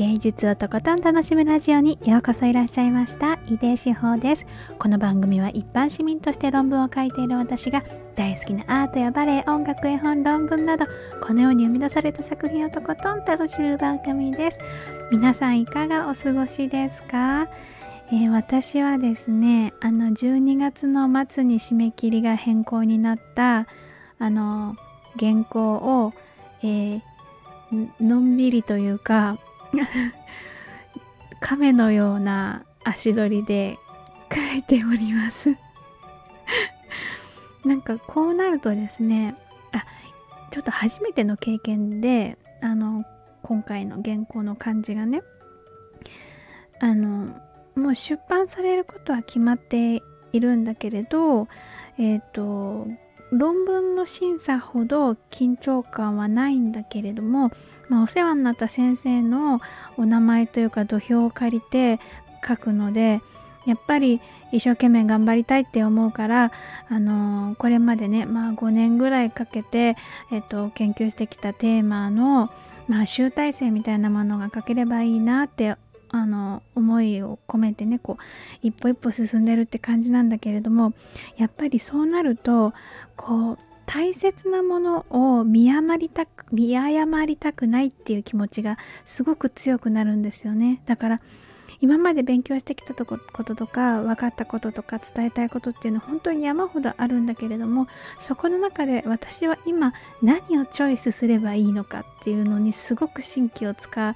芸術をとことん楽しむラジオにようこそいらっしゃいました。井出志保です。この番組は一般市民として論文を書いている私が大好きなアートやバレエ音楽絵本論文などこのように生み出された作品をとことん楽しむ番組です。皆さんいかがお過ごしですか？えー、私はですねあの12月の末に締め切りが変更になったあの原稿を、えー、のんびりというか 亀のような足取りで書いております。なんかこうなるとですねあちょっと初めての経験であの今回の原稿の感じがねあのもう出版されることは決まっているんだけれどえっ、ー、と論文の審査ほど緊張感はないんだけれども、まあ、お世話になった先生のお名前というか土俵を借りて書くのでやっぱり一生懸命頑張りたいって思うから、あのー、これまでね、まあ、5年ぐらいかけて、えっと、研究してきたテーマの、まあ、集大成みたいなものが書ければいいなってあの思いを込めてねこう一歩一歩進んでるって感じなんだけれどもやっぱりそうなるとこう大切なものを見誤りたく見誤りたくないっていう気持ちがすごく強くなるんですよね。だから今まで勉強してきたとこととか分かったこととか伝えたいことっていうのは本当に山ほどあるんだけれどもそこの中で私は今何をチョイスすればいいのかっていうのにすごく神経を使う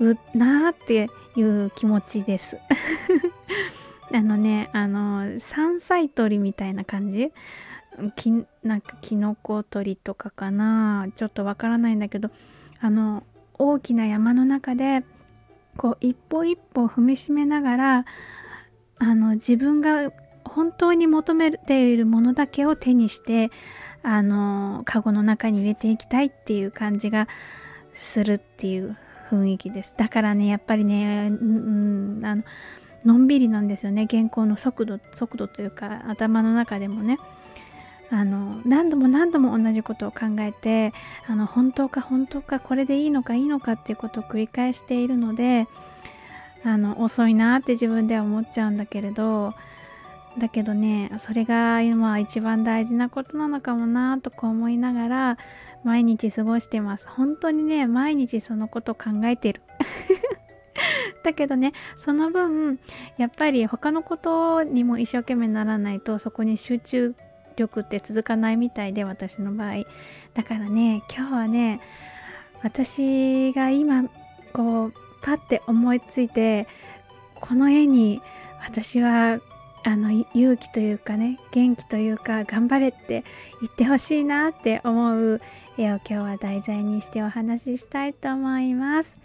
うなーっていう気持ちです。あのねあの山菜採りみたいな感じ？きなんかキノコ採りとかかな？ちょっとわからないんだけどあの大きな山の中でこう一歩一歩踏みしめながらあの自分が本当に求めているものだけを手にしてあのカゴの中に入れていきたいっていう感じがするっていう雰囲気です。だからねやっぱりね、うん、あののんびりなんですよね。原稿の速度速度というか頭の中でもね。あの何度も何度も同じことを考えてあの本当か本当かこれでいいのかいいのかっていうことを繰り返しているのであの遅いなって自分では思っちゃうんだけれどだけどねそれが今一番大事なことなのかもなとか思いながら毎日過ごしてます。本当にね毎日そのこと考えてる。だけどねその分やっぱり他のことにも一生懸命ならないとそこに集中力って続かないみたいで私の場合。だからね今日はね私が今こうパッて思いついてこの絵に私はあの勇気というかね元気というか頑張れって言ってほしいなって思う絵を今日は題材にしてお話ししたいと思います。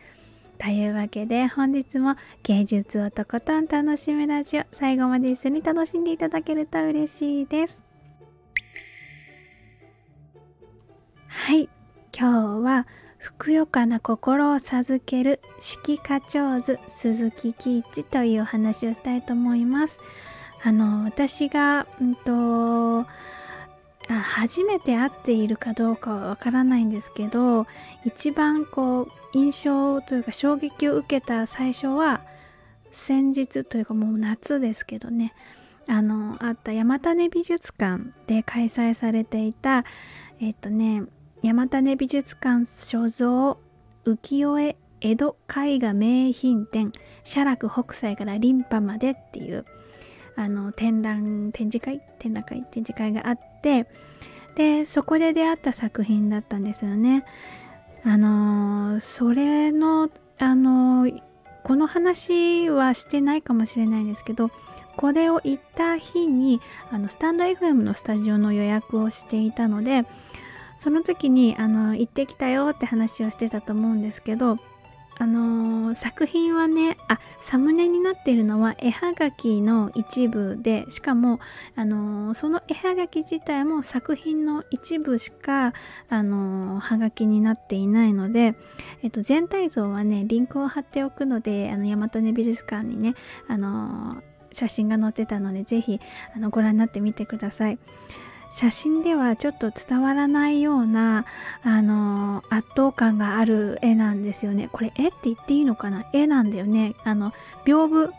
というわけで本日も芸術をとことん楽しむラジオ最後まで一緒に楽しんでいただけると嬉しいです。はい、今日はふくよかな心を授ける色花上手鈴木喜一というお話をしたいと思います。あの私が、うんと、初めて会っているかどうかはわからないんですけど一番こう印象というか衝撃を受けた最初は先日というかもう夏ですけどねあのあった山種美術館で開催されていたえっとね山種美術館所蔵浮世絵江戸絵画名品展写楽北斎からリンパまでっていうあの展覧展示会？展覧会？展示会があってでそこで出会った作品だったんですよね。あのそれのあのこの話はしてないかもしれないんですけどこれを行った日にあのスタンド FM のスタジオの予約をしていたのでその時にあの行ってきたよって話をしてたと思うんですけどあのー、作品はねあサムネになっているのは絵はがきの一部でしかも、あのー、その絵はがき自体も作品の一部しか、あのー、はがきになっていないので、えっと、全体像はねリンクを貼っておくのであの大和根美術館にね、あの写真が載ってたのでぜひあのご覧になってみてください。写真ではちょっと伝わらないようなあの圧倒感がある絵なんですよね。これ絵って言っていいのかな？絵なんだよね。あの屏風。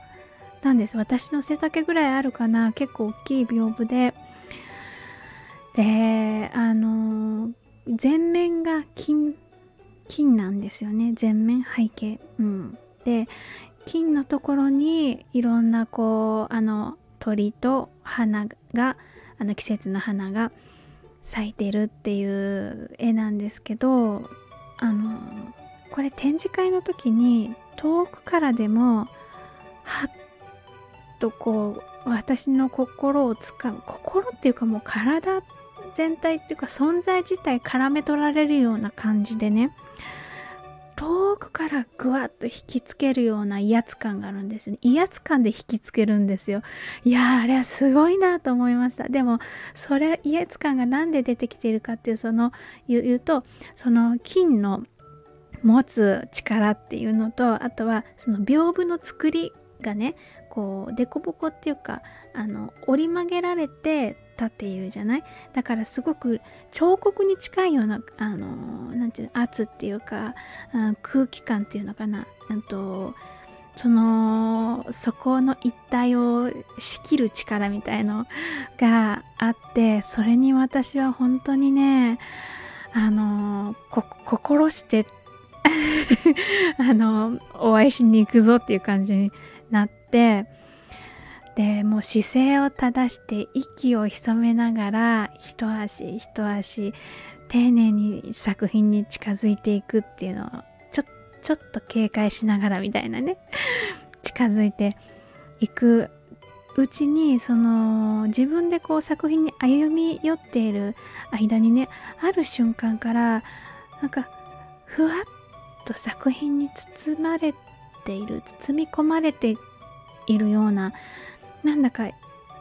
なんです。私の背丈ぐらいあるかな？結構大きい屏風で。であの全面が金金なんですよね。全面背景。うん。で金のところにいろんなこうあの鳥と花があの季節の花が咲いてるっていう絵なんですけどあのこれ展示会の時に遠くからでもはっとこう私の心をつかむ心っていうかもう体全体っていうか存在自体絡め取られるような感じでね遠くからぐわっと引きつけるような威圧感があるんですよね。威圧感で引きつけるんですよ。いやー、あれはすごいなと思いました。でも、それ、威圧感が何で出てきているかっていう、その、言うと、その金の持つ力っていうのと、あとは、その屏風の作りがね、こう、凸凹っていうか、あの、折り曲げられて、立っているじゃない？だからすごく彫刻に近いようなあのなんていうの圧っていうか、うん、空気感っていうのかな？うんとそのそこの一体を仕切る力みたいのがあってそれに私は本当にねあの心して あのお会いしに行くぞっていう感じになってでもう姿勢を正して息を潜めながら一足一足丁寧に作品に近づいていくっていうのをちょちょっと警戒しながらみたいなね 近づいていくうちにその自分でこう作品に歩み寄っている間にねある瞬間からなんかふわっと作品に包まれている包み込まれているようななんだか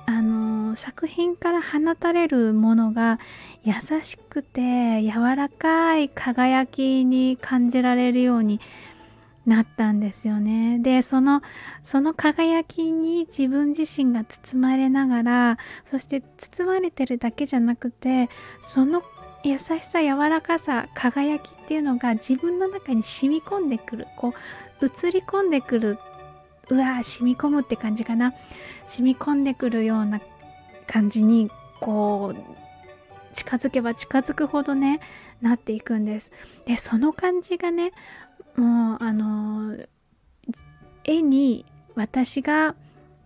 あの作品から放たれるものが優しくて柔らかい輝きに感じられるようになったんですよね。でそのその輝きに自分自身が包まれながらそして包まれてるだけじゃなくてその優しさ柔らかさ輝きっていうのが自分の中に染み込んでくるこう映り込んでくるうわ染み込むって感じかな染み込んでくるような感じにこう近づけば近づくほどねなっていくんですでその感じがねもうあの絵に私が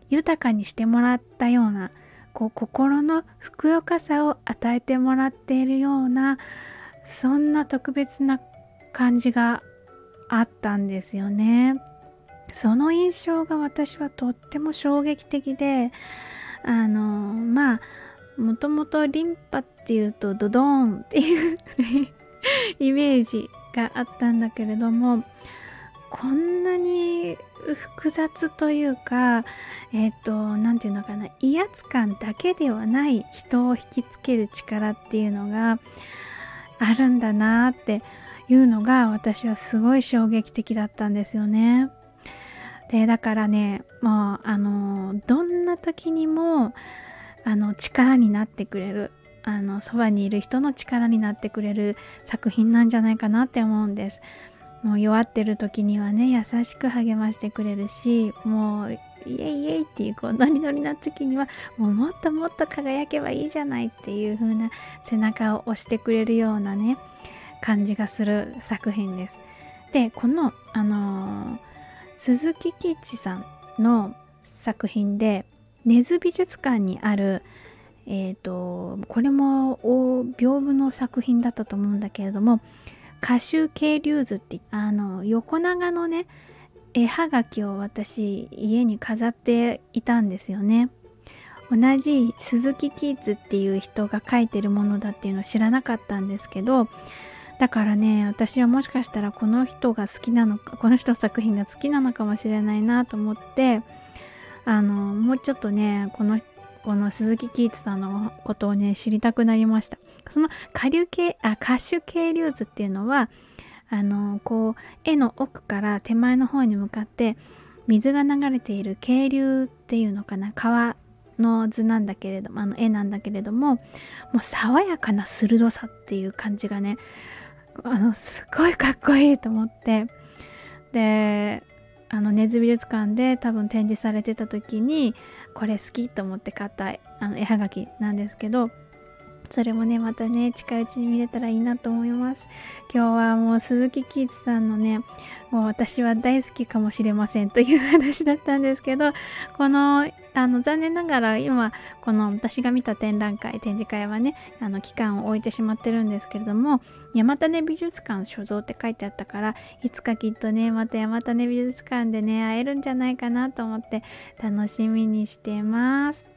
豊かにしてもらったようなこう心のふくよかさを与えてもらっているようなそんな特別な感じがあったんですよね。その印象が私はとっても衝撃的であのまあもともとリンパっていうとドドーンっていうイメージがあったんだけれどもこんなに複雑というかえっ、ー、と何て言うのかな威圧感だけではない人を引きつける力っていうのがあるんだなっていうのが私はすごい衝撃的だったんですよね。でだからねもうあのどんな時にもあの力になってくれるあのそばにいる人の力になってくれる作品なんじゃないかなって思うんです。もう弱ってる時にはね優しく励ましてくれるしもうイエイイエイっていうこうノリノリな時にはもうもっともっと輝けばいいじゃないっていう風な背中を押してくれるようなね感じがする作品です。でこのあのー鈴木吉さんの作品で根津美術館にあるえ、ー、とこれも屏風の作品だったと思うんだけれども歌集渓流図ってあの横長のね絵はがきを私家に飾っていたんですよね。同じ鈴木キッズっていう人が書いてるものだっていうのを知らなかったんですけどだからね私はもしかしたらこの人が好きなのかこの人の作品が好きなのかもしれないなと思ってあのもうちょっとねこのこの鈴木キーツさんのことをね知りたくなりました。その下流系あ歌手渓流図っていうのはあのこう絵の奥から手前の方に向かって水が流れている渓流っていうのかな川の図なんだけれどもあの絵なんだけれどももう爽やかな鋭さっていう感じがねあのすごいかっこいいと思って。であの根津美術館で多分展示されてた時にこれ好きと思って買ったあの絵はがきなんですけどそれもねまたね近いうちに見れたらいいなと思います。今日はもう鈴木喜一さんのねもう私は大好きかもしれませんという話だったんですけどこのあの残念ながら今この私が見た展覧会展示会はねあの期間を置いてしまってるんですけれども山種美術館所蔵って書いてあったからいつかきっとねまた山種美術館でね会えるんじゃないかなと思って楽しみにしてます。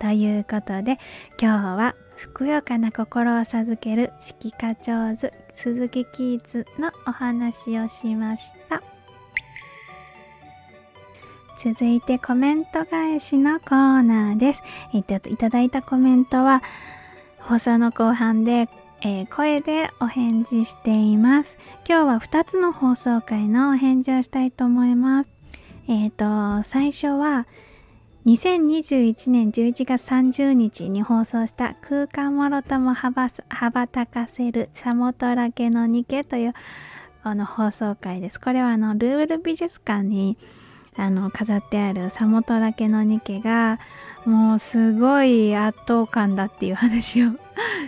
ということで今日はふくよかな心を授ける色花上手鈴木キーツのお話をしました続いてコメント返しのコーナーです。えっと、いただいたコメントは放送の後半で、えー、声でお返事しています。今日は2つの放送回のお返事をしたいと思います。えっ、ー、と、最初は2021年11月30日に放送した空間もろとも羽ばたかせるサモトラケのニケというあの放送回です。これはあのルーブル美術館にあの飾ってあるサモトラケのニケがもうすごい圧倒感だっていう話を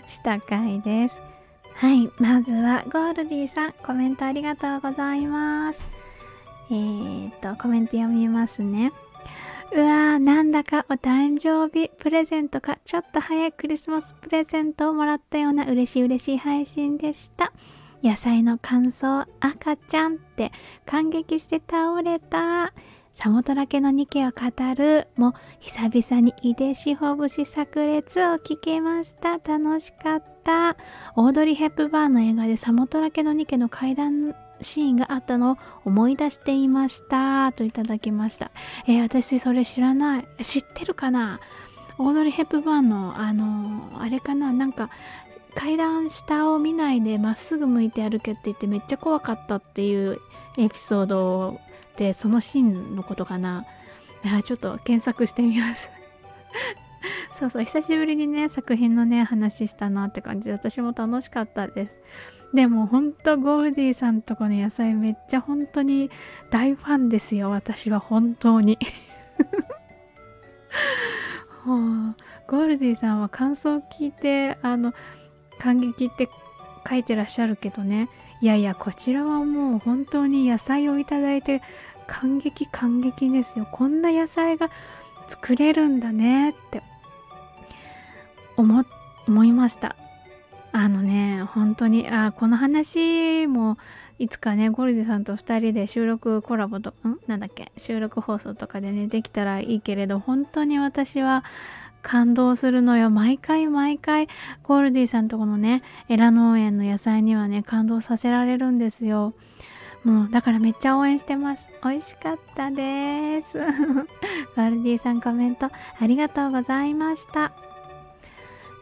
した回です。はい、まずはゴールディさんコメントありがとうございます。えー、っとコメント読みますね。うわーなんだかお誕生日プレゼントか。ちょっと早いクリスマスプレゼントをもらったような嬉しい嬉しい配信でした。野菜の乾燥赤ちゃんって感激して倒れた。サモトラケのニケを語る。も久々に井出志保節炸裂を聞けました。楽しかった。オードリー・ヘップバーンの映画でサモトラケのニケの階段シーンがあったのを思い出していましたといただきました。えー、私それ知らない。知ってるかな？オードリー・ヘップバーンのあのあれかな？なんか階段下を見ないでまっすぐ向いて歩けって言ってめっちゃ怖かったっていうエピソードでそのシーンのことかな。ちょっと検索してみます。そうそう久しぶりにね作品のね話したなって感じで私も楽しかったです。でもほんとゴールディさんとこの野菜めっちゃ本当に大ファンですよ私は本当に。ゴールディさんは感想を聞いてあの感激って書いてらっしゃるけどね。いやいやこちらはもう本当に野菜をいただいて感激感激ですよ。こんな野菜が作れるんだねって思思いました。あのね本当にあこの話もいつかねゴルディさんと2人で収録コラボとん？なんだっけ？収録放送とかでねできたらいいけれど本当に私は感動するのよ。毎回毎回ゴルディさんとこのねエラ農園の野菜にはね感動させられるんですよ。もうだからめっちゃ応援してます。美味しかったです。ゴルディさんコメントありがとうございました。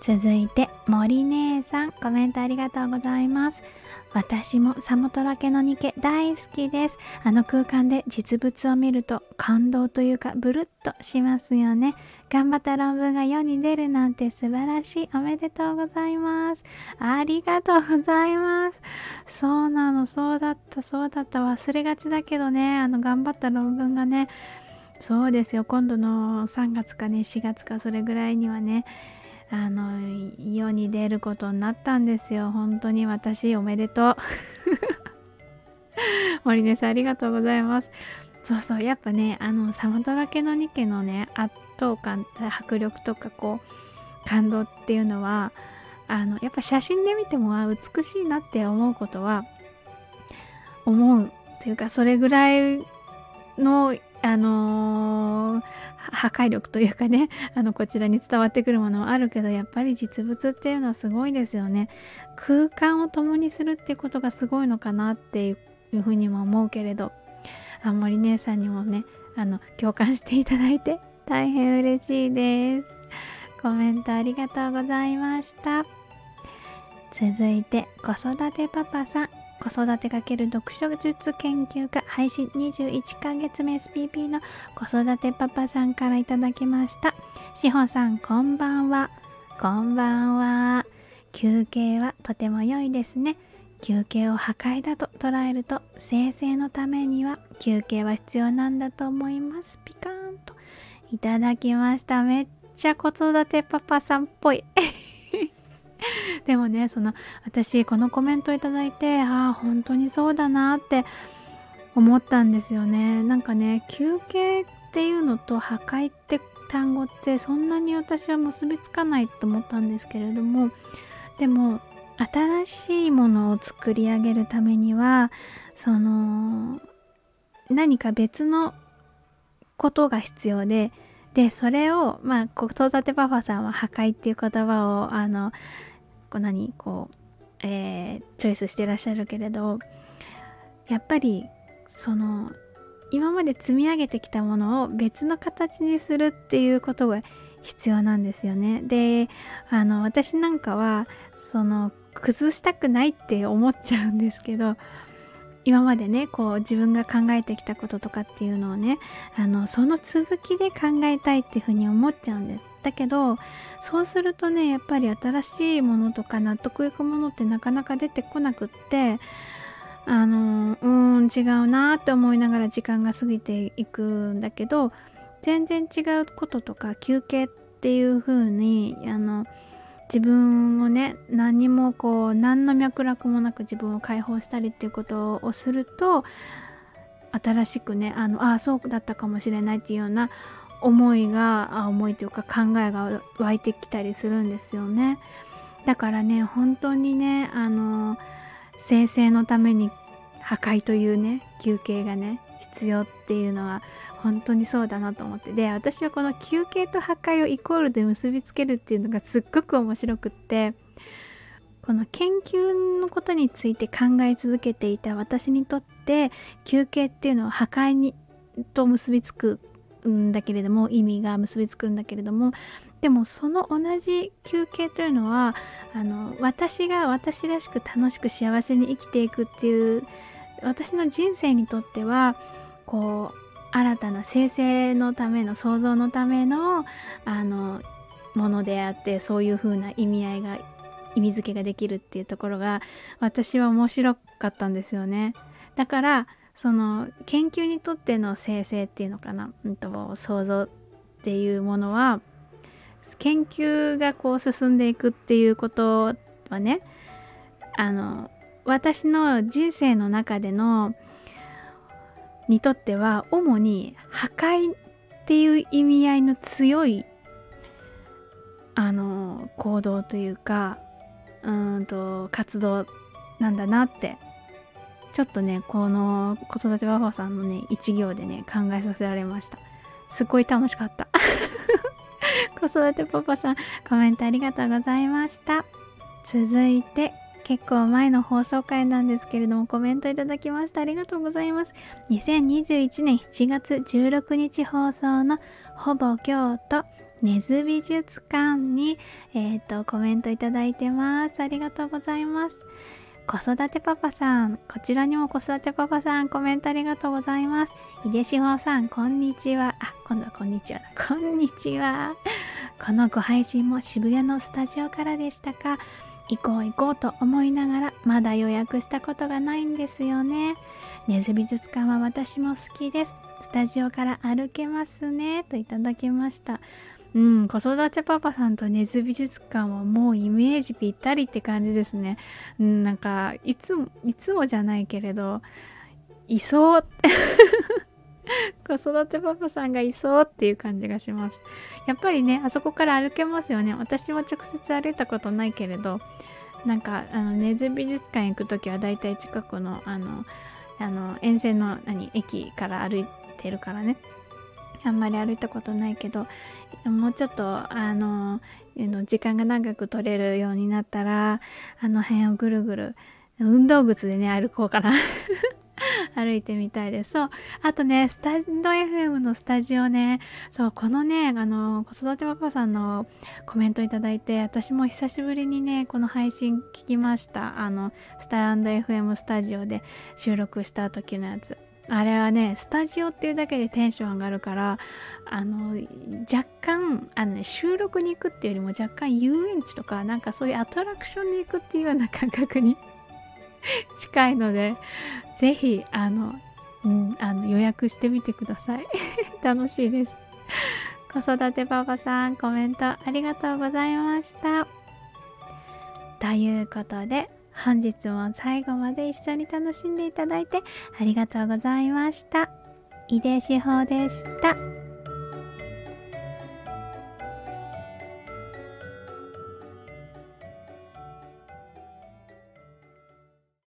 続いて森姉さんコメントありがとうございます。私もサモトラケのニケ大好きです。あの空間で実物を見ると感動というかブルッとしますよね。頑張った論文が世に出るなんて素晴らしい。おめでとうございます。ありがとうございます。そうなのそうだったそうだった。忘れがちだけどね。あの頑張った論文がねそうですよ。今度の3月かね4月かそれぐらいにはねあの世に出ることになったんですよ。本当に私おめでとう。森根さんありがとうございます。そうそうやっぱねあのサマトラケのニケのね圧倒感迫力とかこう感動っていうのはあのやっぱ写真で見ても美しいなって思うことは思う。というかそれぐらいのあのー、破壊力というかね あのこちらに伝わってくるものはあるけどやっぱり実物っていうのはすごいですよね。空間を共にするっていうことがすごいのかなっていうふうにも思うけれどあんまり姉さんにもねあの共感していただいて 大変嬉しいです。コメントありがとうございました。続いて子育てパパさん。子育て×読書術研究家配信21ヶ月目 SPP の子育てパパさんからいただきました。しほさんこんばんは。こんばんは。休憩はとても良いですね。休憩を破壊だと捉えると生成のためには休憩は必要なんだと思います。ピカーンと。いただきました。めっちゃ子育てパパさんっぽい。でもねその私このコメントいただいてああ本当にそうだなって思ったんですよね。なんかね休憩っていうのと破壊って単語ってそんなに私は結びつかないと思ったんですけれどもでも新しいものを作り上げるためにはその何か別のことが必要ででそれをまあ子育てパパさんは破壊っていう言葉をあのこう何こう、えー、チョイスしてらっしゃるけれどやっぱりその今まで積み上げてきたものを別の形にするっていうことが必要なんですよね。であの私なんかはその崩したくないって思っちゃうんですけど今までねこう自分が考えてきたこととかっていうのをねあのその続きで考えたいっていうふうに思っちゃうんです。だけどそうするとねやっぱり新しいものとか納得いくものってなかなか出てこなくってあのうん違うなって思いながら時間が過ぎていくんだけど全然違うこととか休憩っていう風にあの自分をね何にもこう何の脈絡もなく自分を解放したりっていうことをすると新しくねあのああそうだったかもしれないっていうような思いが思いというか考えが湧いてきたりするんですよね。だからね本当にねあの生成のために破壊というね休憩がね必要っていうのは本当にそうだなと思って。で私はこの休憩と破壊をイコールで結びつけるっていうのがすっごく面白くってこの研究のことについて考え続けていた私にとって休憩っていうのは破壊にと結びつくんだけれども意味が結びつくんだけれどもでもその同じ休憩というのはあの私が私らしく楽しく幸せに生きていくっていう私の人生にとってはこう新たな生成のための創造のためのあのものであってそういう風な意味合いが意味付けができるっていうところが私は面白かったんですよね。だからその研究にとっての生成っていうのかな、うんと、想像っていうものは研究がこう進んでいくっていうことはねあの私の人生の中でのにとっては主に破壊っていう意味合いの強いあの行動というかうんと活動なんだなってちょっとねこの子育てパパさんのね一行でね考えさせられました。すっごい楽しかった。子育てパパさんコメントありがとうございました。続いて結構前の放送回なんですけれどもコメントいただきましたありがとうございます。2021年7月16日放送のほぼ京都根津美術館に、えーと、コメントいただいてます。ありがとうございます。子育てパパさんこちらにも子育てパパさんコメントありがとうございます。井出志保さんこんにちは。あ今度はこんにちは。こんにちは。このご配信も渋谷のスタジオからでしたか？行こう行こうと思いながらまだ予約したことがないんですよね。根津美術館は私も好きです。スタジオから歩けますね。といただきました。うん、子育てパパさんと根津美術館はもうイメージぴったりって感じですね。うん、なんか、いつも、いつもじゃないけれど、いそう 子育てパパさんがいそうっていう感じがします。やっぱりね、あそこから歩けますよね。私も直接歩いたことないけれど、なんか、あの、根津美術館行く時はだいたい近くの、あの、あの、沿線の、何、駅から歩いてるからね。あんまり歩いたことないけど、もうちょっと、あの、時間が長く取れるようになったら、あの辺をぐるぐる、運動靴でね、歩こうかな歩いてみたいです。そう。あとねスタンド FM のスタジオね。そうこのねあの子育てパパさんのコメントいただいて私も久しぶりにねこの配信聞きました。あのスタンド FM スタジオで収録した時のやつ。あれはねスタジオっていうだけでテンション上がるからあの若干あの、ね、収録に行くっていうよりも若干遊園地とかなんかそういうアトラクションに行くっていうような感覚に 近いのでぜひあの,、うん、あの予約してみてください 楽しいです子育てパパさんコメントありがとうございましたということで本日も最後まで一緒に楽しんでいただいてありがとうございました。井出志保でした。